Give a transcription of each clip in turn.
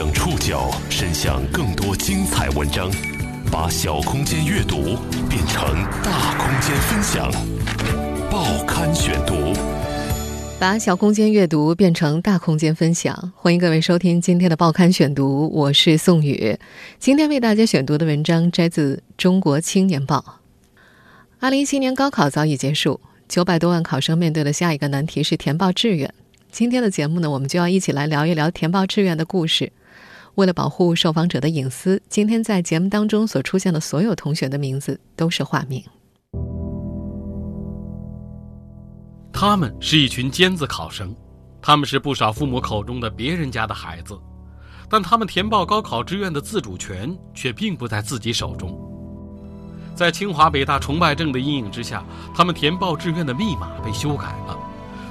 将触角伸向更多精彩文章，把小空间阅读变成大空间分享。报刊选读，把小空间阅读变成大空间分享。欢迎各位收听今天的报刊选读，我是宋宇。今天为大家选读的文章摘自《中国青年报》。二零一七年高考早已结束，九百多万考生面对的下一个难题是填报志愿。今天的节目呢，我们就要一起来聊一聊填报志愿的故事。为了保护受访者的隐私，今天在节目当中所出现的所有同学的名字都是化名。他们是一群尖子考生，他们是不少父母口中的别人家的孩子，但他们填报高考志愿的自主权却并不在自己手中。在清华北大崇拜症的阴影之下，他们填报志愿的密码被修改了。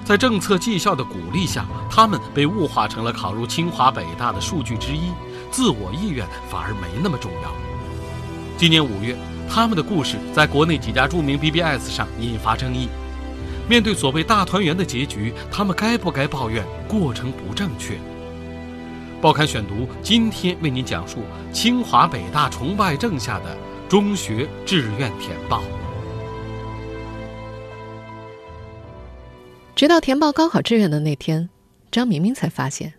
在政策绩效的鼓励下，他们被物化成了考入清华北大的数据之一，自我意愿反而没那么重要。今年五月，他们的故事在国内几家著名 BBS 上引发争议。面对所谓大团圆的结局，他们该不该抱怨过程不正确？报刊选读今天为您讲述清华北大崇拜症下的中学志愿填报。直到填报高考志愿的那天，张明明才发现，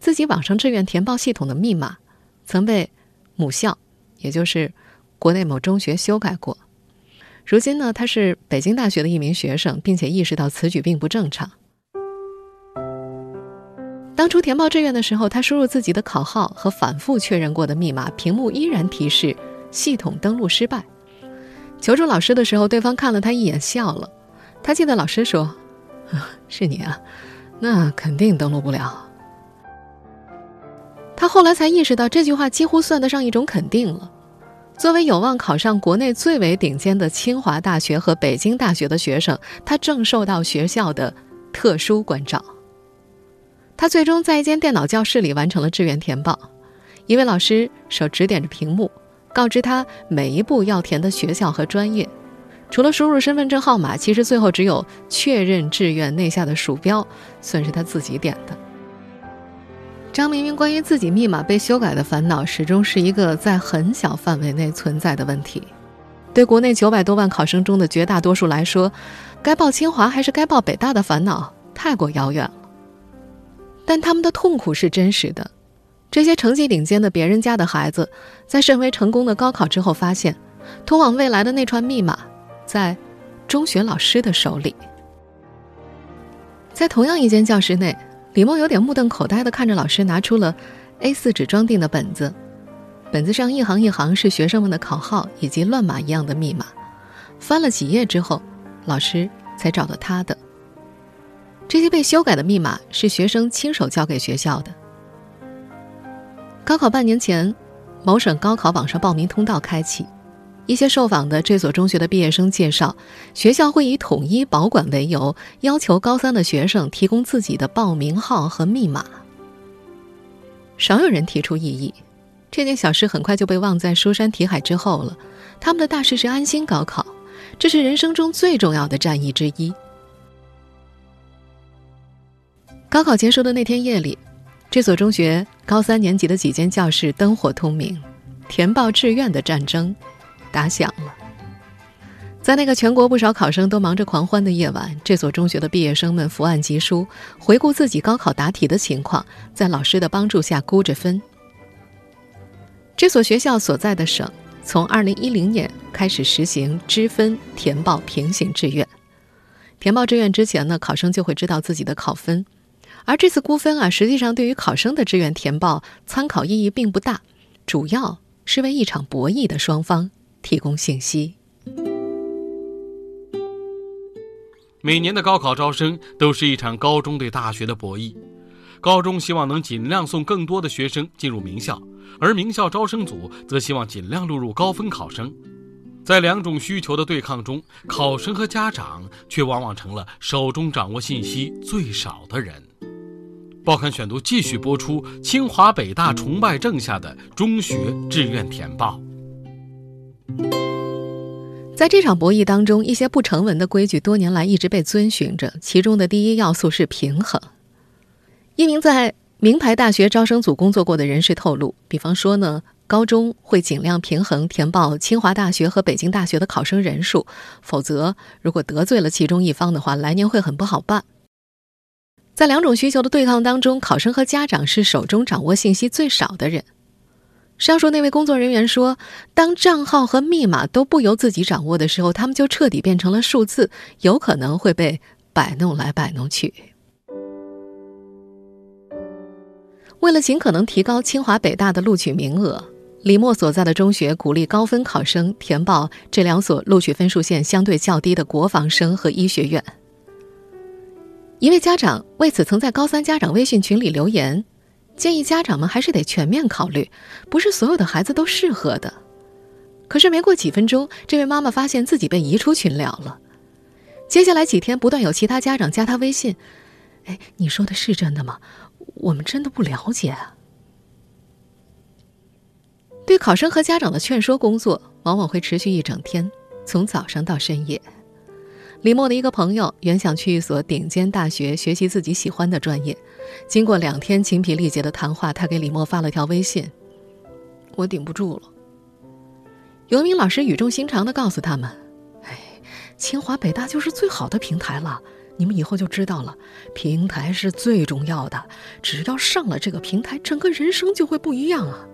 自己网上志愿填报系统的密码曾被母校，也就是国内某中学修改过。如今呢，他是北京大学的一名学生，并且意识到此举并不正常。当初填报志愿的时候，他输入自己的考号和反复确认过的密码，屏幕依然提示系统登录失败。求助老师的时候，对方看了他一眼，笑了。他记得老师说。是你啊，那肯定登录不了。他后来才意识到，这句话几乎算得上一种肯定了。作为有望考上国内最为顶尖的清华大学和北京大学的学生，他正受到学校的特殊关照。他最终在一间电脑教室里完成了志愿填报，一位老师手指点着屏幕，告知他每一步要填的学校和专业。除了输入身份证号码，其实最后只有确认志愿内下的鼠标算是他自己点的。张明明关于自己密码被修改的烦恼，始终是一个在很小范围内存在的问题。对国内九百多万考生中的绝大多数来说，该报清华还是该报北大的烦恼太过遥远了。但他们的痛苦是真实的。这些成绩顶尖的别人家的孩子，在甚为成功的高考之后，发现通往未来的那串密码。在中学老师的手里，在同样一间教室内，李梦有点目瞪口呆的看着老师拿出了 A4 纸装订的本子，本子上一行一行是学生们的考号以及乱码一样的密码。翻了几页之后，老师才找到他的。这些被修改的密码是学生亲手交给学校的。高考半年前，某省高考网上报名通道开启。一些受访的这所中学的毕业生介绍，学校会以统一保管为由，要求高三的学生提供自己的报名号和密码。少有人提出异议，这件小事很快就被忘在书山题海之后了。他们的大事是安心高考，这是人生中最重要的战役之一。高考结束的那天夜里，这所中学高三年级的几间教室灯火通明，填报志愿的战争。打响了，在那个全国不少考生都忙着狂欢的夜晚，这所中学的毕业生们伏案疾书，回顾自己高考答题的情况，在老师的帮助下估着分。这所学校所在的省从2010年开始实行支分填报平行志愿，填报志愿之前呢，考生就会知道自己的考分，而这次估分啊，实际上对于考生的志愿填报参考意义并不大，主要是为一场博弈的双方。提供信息。每年的高考招生都是一场高中对大学的博弈，高中希望能尽量送更多的学生进入名校，而名校招生组则希望尽量录入高分考生。在两种需求的对抗中，考生和家长却往往成了手中掌握信息最少的人。报刊选读继续播出：清华北大崇拜症下的中学志愿填报。在这场博弈当中，一些不成文的规矩多年来一直被遵循着。其中的第一要素是平衡。一名在名牌大学招生组工作过的人士透露，比方说呢，高中会尽量平衡填报清华大学和北京大学的考生人数，否则如果得罪了其中一方的话，来年会很不好办。在两种需求的对抗当中，考生和家长是手中掌握信息最少的人。上述那位工作人员说：“当账号和密码都不由自己掌握的时候，他们就彻底变成了数字，有可能会被摆弄来摆弄去。”为了尽可能提高清华北大的录取名额，李默所在的中学鼓励高分考生填报这两所录取分数线相对较低的国防生和医学院。一位家长为此曾在高三家长微信群里留言。建议家长们还是得全面考虑，不是所有的孩子都适合的。可是没过几分钟，这位妈妈发现自己被移出群聊了。接下来几天，不断有其他家长加她微信：“哎，你说的是真的吗？我们真的不了解。”啊。”对考生和家长的劝说工作，往往会持续一整天，从早上到深夜。李默的一个朋友原想去一所顶尖大学学习自己喜欢的专业，经过两天精疲力竭的谈话，他给李默发了条微信：“我顶不住了。”游明老师语重心长地告诉他们：“哎，清华北大就是最好的平台了，你们以后就知道了，平台是最重要的，只要上了这个平台，整个人生就会不一样啊。”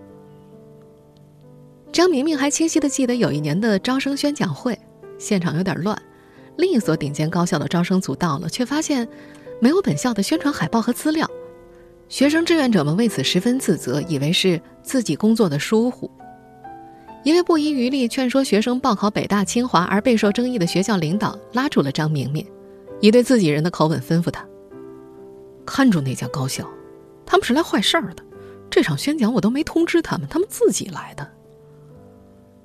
张明明还清晰地记得有一年的招生宣讲会，现场有点乱。另一所顶尖高校的招生组到了，却发现没有本校的宣传海报和资料。学生志愿者们为此十分自责，以为是自己工作的疏忽。一位不遗余力劝说学生报考北大、清华而备受争议的学校领导拉住了张明明，以对自己人的口吻吩咐他：“看住那家高校，他们是来坏事儿的。这场宣讲我都没通知他们，他们自己来的。”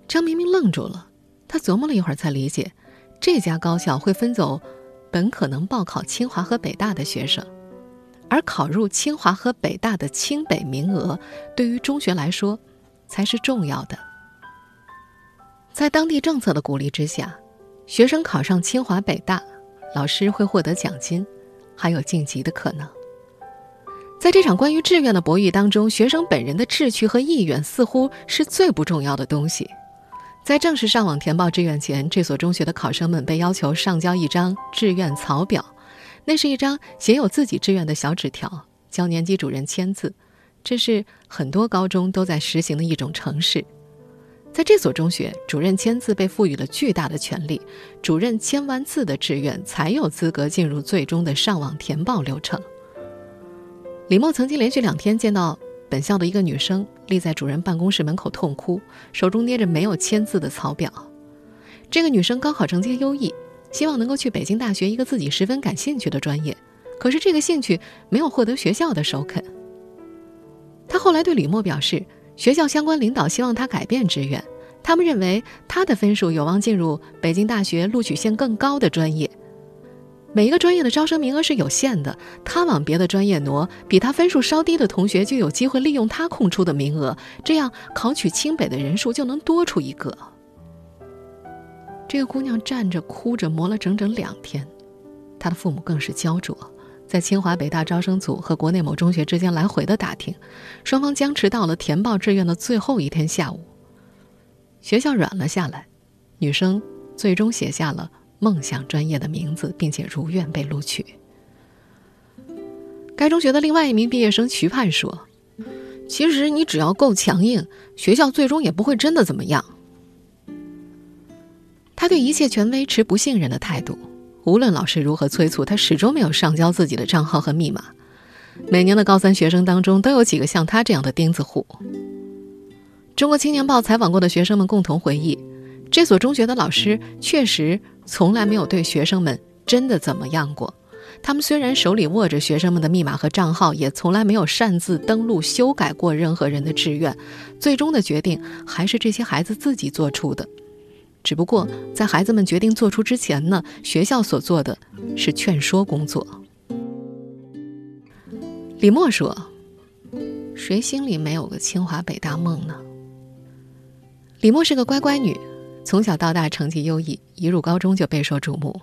张明明愣住了，他琢磨了一会儿才理解。这家高校会分走本可能报考清华和北大的学生，而考入清华和北大的清北名额，对于中学来说才是重要的。在当地政策的鼓励之下，学生考上清华北大，老师会获得奖金，还有晋级的可能。在这场关于志愿的博弈当中，学生本人的志趣和意愿似乎是最不重要的东西。在正式上网填报志愿前，这所中学的考生们被要求上交一张志愿草表，那是一张写有自己志愿的小纸条，交年级主任签字。这是很多高中都在实行的一种程式。在这所中学，主任签字被赋予了巨大的权利，主任签完字的志愿才有资格进入最终的上网填报流程。李默曾经连续两天见到。本校的一个女生立在主任办公室门口痛哭，手中捏着没有签字的草表。这个女生高考成绩优异，希望能够去北京大学一个自己十分感兴趣的专业，可是这个兴趣没有获得学校的首肯。她后来对李默表示，学校相关领导希望她改变志愿，他们认为她的分数有望进入北京大学录取线更高的专业。每一个专业的招生名额是有限的，他往别的专业挪，比他分数稍低的同学就有机会利用他空出的名额，这样考取清北的人数就能多出一个。这个姑娘站着哭着磨了整整两天，她的父母更是焦灼，在清华北大招生组和国内某中学之间来回的打听，双方僵持到了填报志愿的最后一天下午。学校软了下来，女生最终写下了。梦想专业的名字，并且如愿被录取。该中学的另外一名毕业生徐盼说：“其实你只要够强硬，学校最终也不会真的怎么样。”他对一切权威持不信任的态度，无论老师如何催促，他始终没有上交自己的账号和密码。每年的高三学生当中，都有几个像他这样的钉子户。中国青年报采访过的学生们共同回忆。这所中学的老师确实从来没有对学生们真的怎么样过。他们虽然手里握着学生们的密码和账号，也从来没有擅自登录修改过任何人的志愿。最终的决定还是这些孩子自己做出的。只不过在孩子们决定做出之前呢，学校所做的是劝说工作。李默说：“谁心里没有个清华北大梦呢？”李默是个乖乖女。从小到大成绩优异，一入高中就备受瞩目。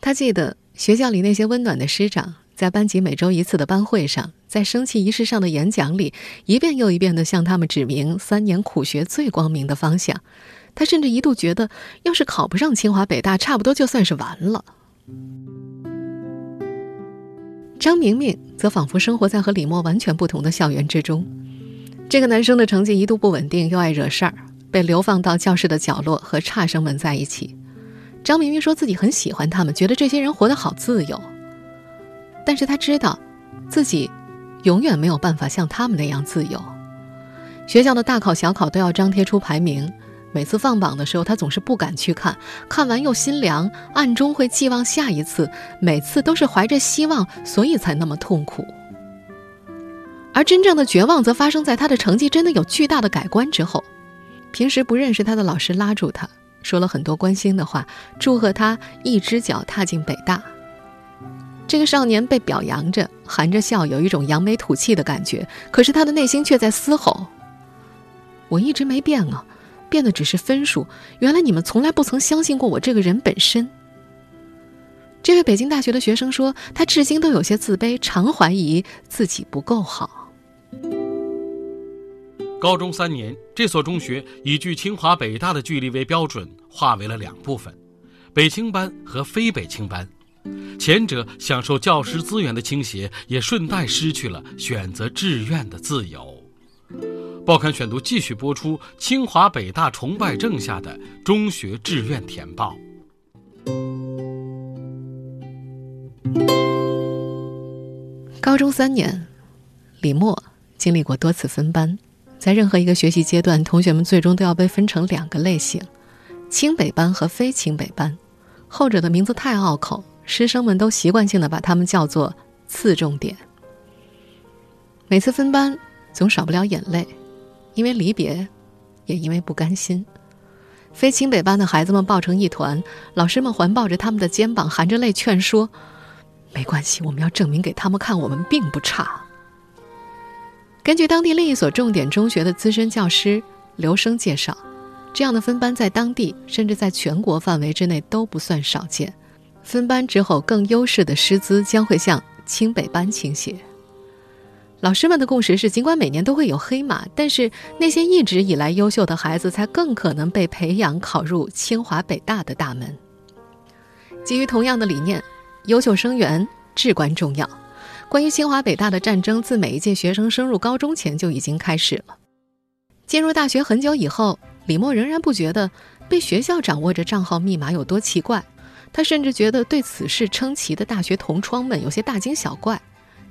他记得学校里那些温暖的师长，在班级每周一次的班会上，在升旗仪式上的演讲里，一遍又一遍地向他们指明三年苦学最光明的方向。他甚至一度觉得，要是考不上清华北大，差不多就算是完了。张明明则仿佛生活在和李默完全不同的校园之中。这个男生的成绩一度不稳定，又爱惹事儿，被流放到教室的角落和差生们在一起。张明明说自己很喜欢他们，觉得这些人活得好自由。但是他知道，自己永远没有办法像他们那样自由。学校的大考、小考都要张贴出排名，每次放榜的时候，他总是不敢去看，看完又心凉，暗中会寄望下一次。每次都是怀着希望，所以才那么痛苦。而真正的绝望，则发生在他的成绩真的有巨大的改观之后。平时不认识他的老师拉住他，说了很多关心的话，祝贺他一只脚踏进北大。这个少年被表扬着，含着笑，有一种扬眉吐气的感觉。可是他的内心却在嘶吼：“我一直没变啊，变的只是分数。原来你们从来不曾相信过我这个人本身。”这位北京大学的学生说：“他至今都有些自卑，常怀疑自己不够好。”高中三年，这所中学以距清华北大的距离为标准，划为了两部分：北清班和非北清班。前者享受教师资源的倾斜，也顺带失去了选择志愿的自由。报刊选读继续播出：清华北大崇拜症下的中学志愿填报。高中三年，李默经历过多次分班，在任何一个学习阶段，同学们最终都要被分成两个类型：清北班和非清北班。后者的名字太拗口。师生们都习惯性的把他们叫做“次重点”。每次分班，总少不了眼泪，因为离别，也因为不甘心。非清北班的孩子们抱成一团，老师们环抱着他们的肩膀，含着泪劝说：“没关系，我们要证明给他们看，我们并不差。”根据当地另一所重点中学的资深教师刘生介绍，这样的分班在当地甚至在全国范围之内都不算少见。分班之后，更优势的师资将会向清北班倾斜。老师们的共识是，尽管每年都会有黑马，但是那些一直以来优秀的孩子才更可能被培养考入清华北大的大门。基于同样的理念，优秀生源至关重要。关于清华北大的战争，自每一届学生升入高中前就已经开始了。进入大学很久以后，李默仍然不觉得被学校掌握着账号密码有多奇怪。他甚至觉得对此事称奇的大学同窗们有些大惊小怪，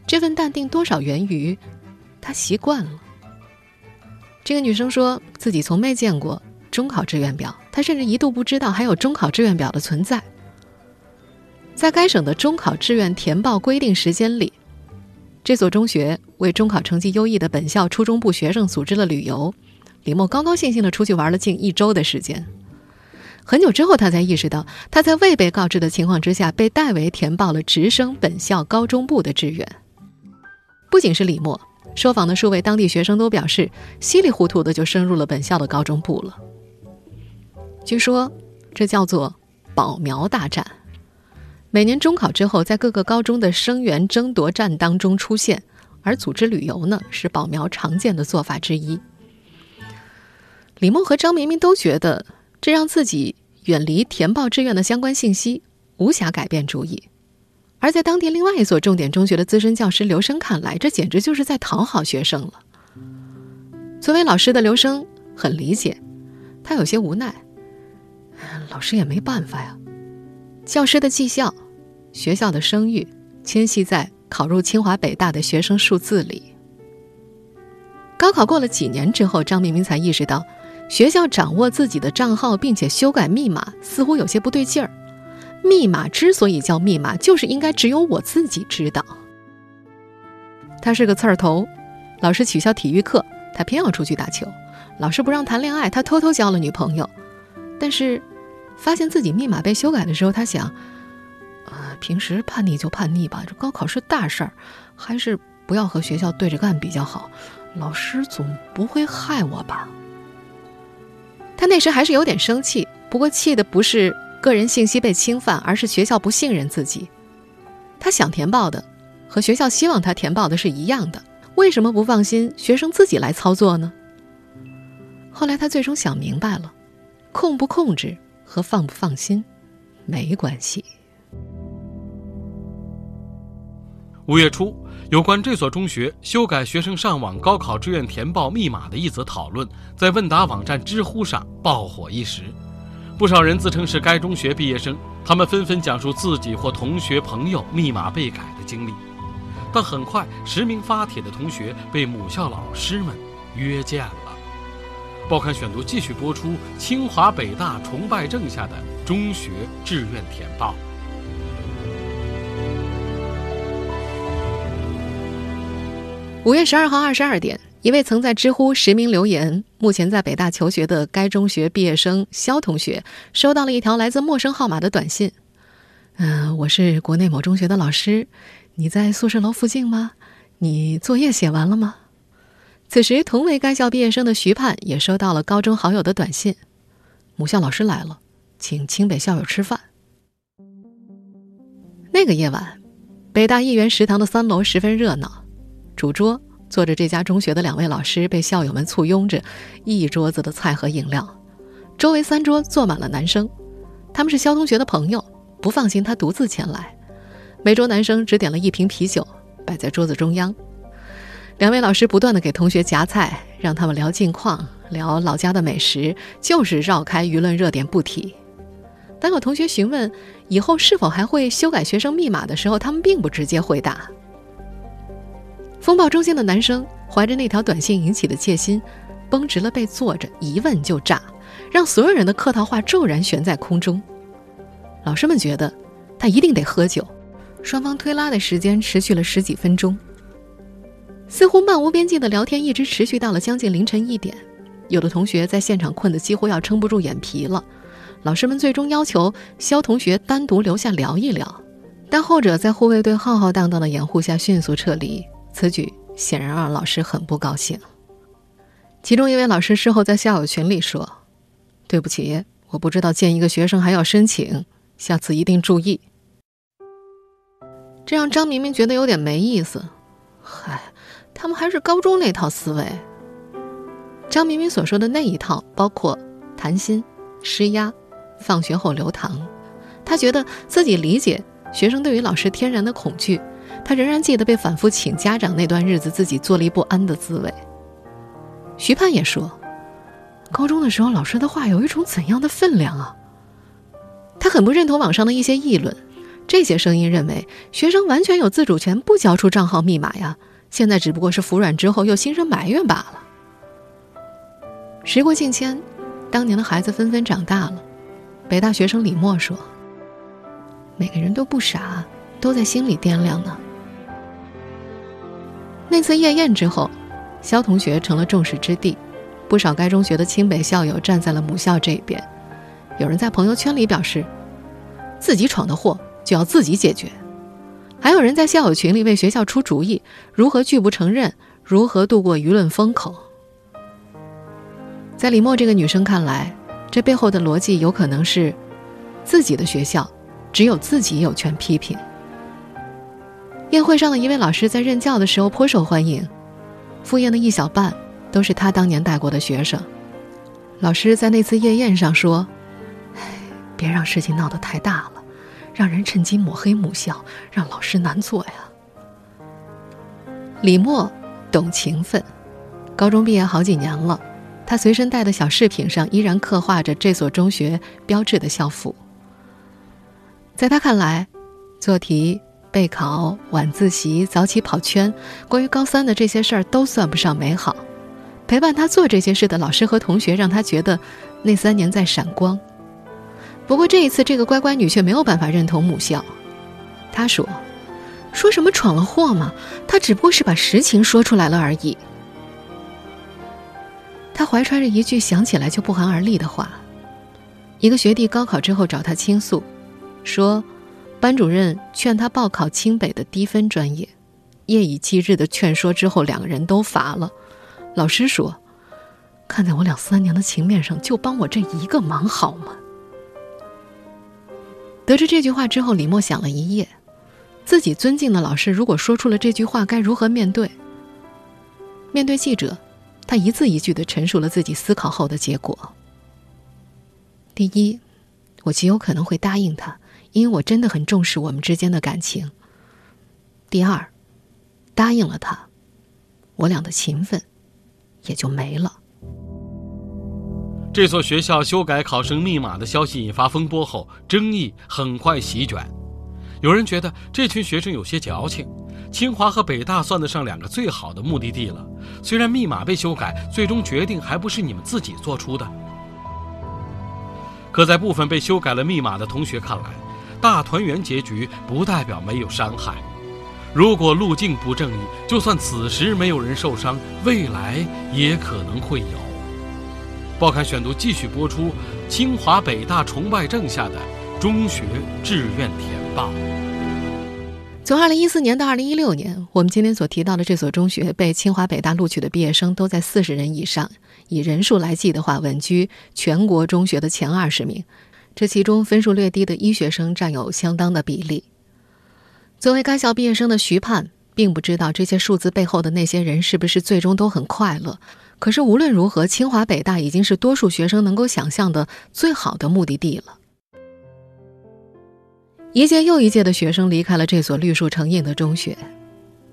这份淡定多少源于他习惯了。这个女生说自己从没见过中考志愿表，她甚至一度不知道还有中考志愿表的存在。在该省的中考志愿填报规定时间里，这所中学为中考成绩优异的本校初中部学生组织了旅游，李默高高兴兴地出去玩了近一周的时间。很久之后，他才意识到，他在未被告知的情况之下，被代为填报了直升本校高中部的志愿。不仅是李默，受访的数位当地学生都表示，稀里糊涂的就升入了本校的高中部了。据说，这叫做“保苗大战”。每年中考之后，在各个高中的生源争夺战当中出现，而组织旅游呢，是保苗常见的做法之一。李梦和张明明都觉得。这让自己远离填报志愿的相关信息，无暇改变主意。而在当地另外一所重点中学的资深教师刘生看来，这简直就是在讨好学生了。作为老师的刘生很理解，他有些无奈。老师也没办法呀，教师的绩效、学校的声誉，牵系在考入清华北大的学生数字里。高考过了几年之后，张明明才意识到。学校掌握自己的账号，并且修改密码，似乎有些不对劲儿。密码之所以叫密码，就是应该只有我自己知道。他是个刺儿头，老师取消体育课，他偏要出去打球；老师不让谈恋爱，他偷偷交了女朋友。但是，发现自己密码被修改的时候，他想：啊，平时叛逆就叛逆吧，这高考是大事儿，还是不要和学校对着干比较好。老师总不会害我吧？他那时还是有点生气，不过气的不是个人信息被侵犯，而是学校不信任自己。他想填报的和学校希望他填报的是一样的，为什么不放心学生自己来操作呢？后来他最终想明白了，控不控制和放不放心没关系。五月初，有关这所中学修改学生上网高考志愿填报密码的一则讨论，在问答网站知乎上爆火一时。不少人自称是该中学毕业生，他们纷纷讲述自己或同学、朋友密码被改的经历。但很快，实名发帖的同学被母校老师们约见了。报刊选读继续播出：清华北大崇拜症下的中学志愿填报。五月十二号二十二点，一位曾在知乎实名留言、目前在北大求学的该中学毕业生肖同学，收到了一条来自陌生号码的短信：“嗯，我是国内某中学的老师，你在宿舍楼附近吗？你作业写完了吗？”此时，同为该校毕业生的徐盼也收到了高中好友的短信：“母校老师来了，请清北校友吃饭。”那个夜晚，北大一园食堂的三楼十分热闹。主桌坐着这家中学的两位老师，被校友们簇拥着，一桌子的菜和饮料。周围三桌坐满了男生，他们是肖同学的朋友，不放心他独自前来。每桌男生只点了一瓶啤酒，摆在桌子中央。两位老师不断的给同学夹菜，让他们聊近况，聊老家的美食，就是绕开舆论热点不提。当有同学询问以后是否还会修改学生密码的时候，他们并不直接回答。风暴中心的男生怀着那条短信引起的戒心，绷直了背坐着，一问就炸，让所有人的客套话骤然悬在空中。老师们觉得他一定得喝酒，双方推拉的时间持续了十几分钟，似乎漫无边际的聊天一直持续到了将近凌晨一点。有的同学在现场困得几乎要撑不住眼皮了，老师们最终要求肖同学单独留下聊一聊，但后者在护卫队浩浩荡荡的掩护下迅速撤离。此举显然让老师很不高兴。其中一位老师事后在校友群里说：“对不起，我不知道见一个学生还要申请，下次一定注意。”这让张明明觉得有点没意思。嗨，他们还是高中那套思维。张明明所说的那一套包括谈心、施压、放学后留堂。他觉得自己理解学生对于老师天然的恐惧。他仍然记得被反复请家长那段日子，自己坐立不安的滋味。徐盼也说，高中的时候老师的话有一种怎样的分量啊？他很不认同网上的一些议论，这些声音认为学生完全有自主权，不交出账号密码呀。现在只不过是服软之后又心生埋怨罢了。时过境迁，当年的孩子纷纷长大了。北大学生李默说：“每个人都不傻，都在心里掂量呢。”那次夜宴之后，肖同学成了众矢之的，不少该中学的清北校友站在了母校这一边。有人在朋友圈里表示，自己闯的祸就要自己解决；还有人在校友群里为学校出主意，如何拒不承认，如何度过舆论风口。在李默这个女生看来，这背后的逻辑有可能是，自己的学校只有自己有权批评。宴会上的一位老师在任教的时候颇受欢迎，赴宴的一小半都是他当年带过的学生。老师在那次夜宴上说：“哎，别让事情闹得太大了，让人趁机抹黑母校，让老师难做呀。”李默懂情分，高中毕业好几年了，他随身带的小饰品上依然刻画着这所中学标志的校服。在他看来，做题。备考、晚自习、早起跑圈，关于高三的这些事儿都算不上美好。陪伴他做这些事的老师和同学，让他觉得那三年在闪光。不过这一次，这个乖乖女却没有办法认同母校。她说：“说什么闯了祸吗？她只不过是把实情说出来了而已。”她怀揣着一句想起来就不寒而栗的话。一个学弟高考之后找他倾诉，说。班主任劝他报考清北的低分专业，夜以继日的劝说之后，两个人都乏了。老师说：“看在我俩三年的情面上，就帮我这一个忙好吗？”得知这句话之后，李默想了一夜，自己尊敬的老师如果说出了这句话，该如何面对？面对记者，他一字一句的陈述了自己思考后的结果。第一，我极有可能会答应他，因为我真的很重视我们之间的感情。第二，答应了他，我俩的情分也就没了。这所学校修改考生密码的消息引发风波后，争议很快席卷。有人觉得这群学生有些矫情，清华和北大算得上两个最好的目的地了，虽然密码被修改，最终决定还不是你们自己做出的。可在部分被修改了密码的同学看来，大团圆结局不代表没有伤害。如果路径不正义，就算此时没有人受伤，未来也可能会有。报刊选读继续播出：清华北大崇拜症下的中学志愿填报。从二零一四年到二零一六年，我们今天所提到的这所中学被清华北大录取的毕业生都在四十人以上，以人数来计的话，稳居全国中学的前二十名。这其中分数略低的医学生占有相当的比例。作为该校毕业生的徐盼，并不知道这些数字背后的那些人是不是最终都很快乐。可是无论如何，清华北大已经是多数学生能够想象的最好的目的地了。一届又一届的学生离开了这所绿树成荫的中学，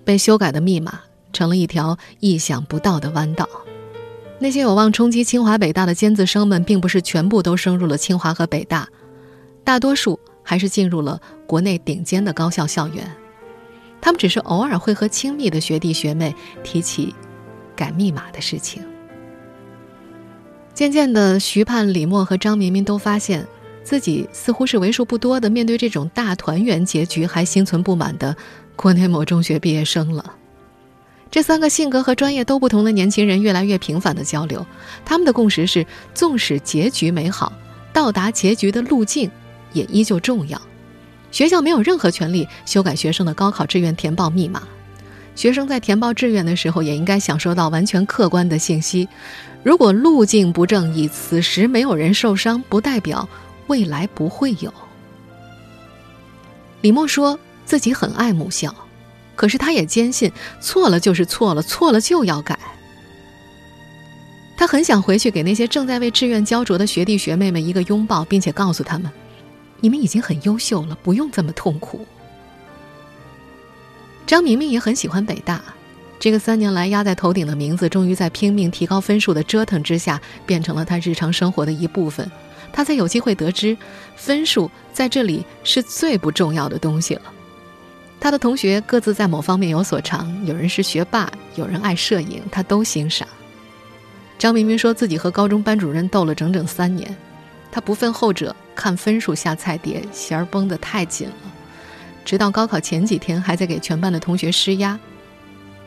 被修改的密码成了一条意想不到的弯道。那些有望冲击清华北大的尖子生们，并不是全部都升入了清华和北大，大多数。还是进入了国内顶尖的高校校园，他们只是偶尔会和亲密的学弟学妹提起改密码的事情。渐渐的，徐盼、李默和张明明都发现自己似乎是为数不多的面对这种大团圆结局还心存不满的国内某中学毕业生了。这三个性格和专业都不同的年轻人越来越频繁的交流，他们的共识是：纵使结局美好，到达结局的路径。也依旧重要。学校没有任何权利修改学生的高考志愿填报密码。学生在填报志愿的时候，也应该享受到完全客观的信息。如果路径不正义，此时没有人受伤，不代表未来不会有。李默说自己很爱母校，可是他也坚信错了就是错了，错了就要改。他很想回去给那些正在为志愿焦灼的学弟学妹们一个拥抱，并且告诉他们。你们已经很优秀了，不用这么痛苦。张明明也很喜欢北大，这个三年来压在头顶的名字，终于在拼命提高分数的折腾之下，变成了他日常生活的一部分。他才有机会得知，分数在这里是最不重要的东西了。他的同学各自在某方面有所长，有人是学霸，有人爱摄影，他都欣赏。张明明说自己和高中班主任斗了整整三年。他不分后者看分数下菜碟，弦儿绷得太紧了，直到高考前几天还在给全班的同学施压。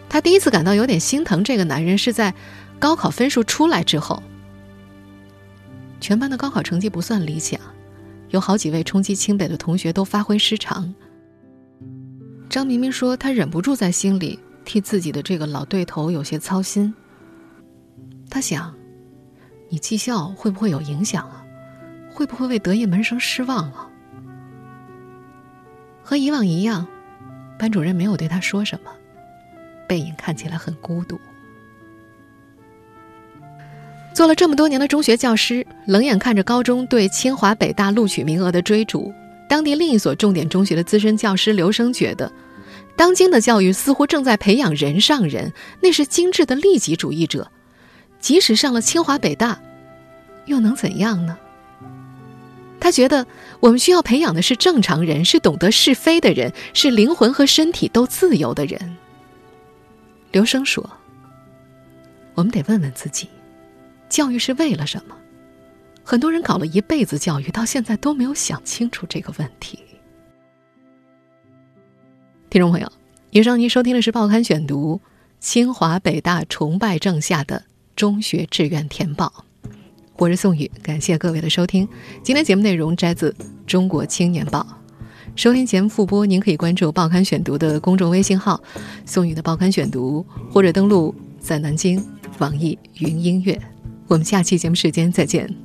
他第一次感到有点心疼这个男人，是在高考分数出来之后。全班的高考成绩不算理想，有好几位冲击清北的同学都发挥失常。张明明说，他忍不住在心里替自己的这个老对头有些操心。他想，你绩效会不会有影响啊？会不会为得意门生失望了？和以往一样，班主任没有对他说什么，背影看起来很孤独。做了这么多年的中学教师，冷眼看着高中对清华北大录取名额的追逐，当地另一所重点中学的资深教师刘生觉得，当今的教育似乎正在培养人上人，那是精致的利己主义者。即使上了清华北大，又能怎样呢？他觉得我们需要培养的是正常人，是懂得是非的人，是灵魂和身体都自由的人。刘生说：“我们得问问自己，教育是为了什么？很多人搞了一辈子教育，到现在都没有想清楚这个问题。”听众朋友，以上您收听的是《报刊选读》，清华北大崇拜症下的中学志愿填报。我是宋宇，感谢各位的收听。今天节目内容摘自《中国青年报》，收听前复播，您可以关注《报刊选读》的公众微信号“宋宇的报刊选读”，或者登录在南京网易云音乐。我们下期节目时间再见。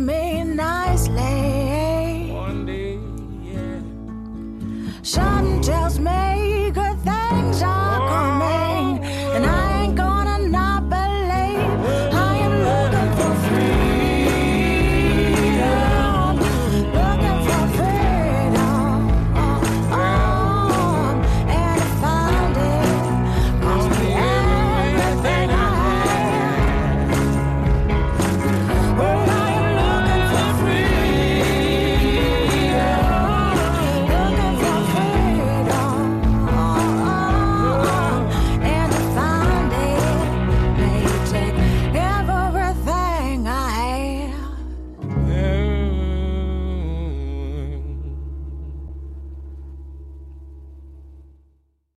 may not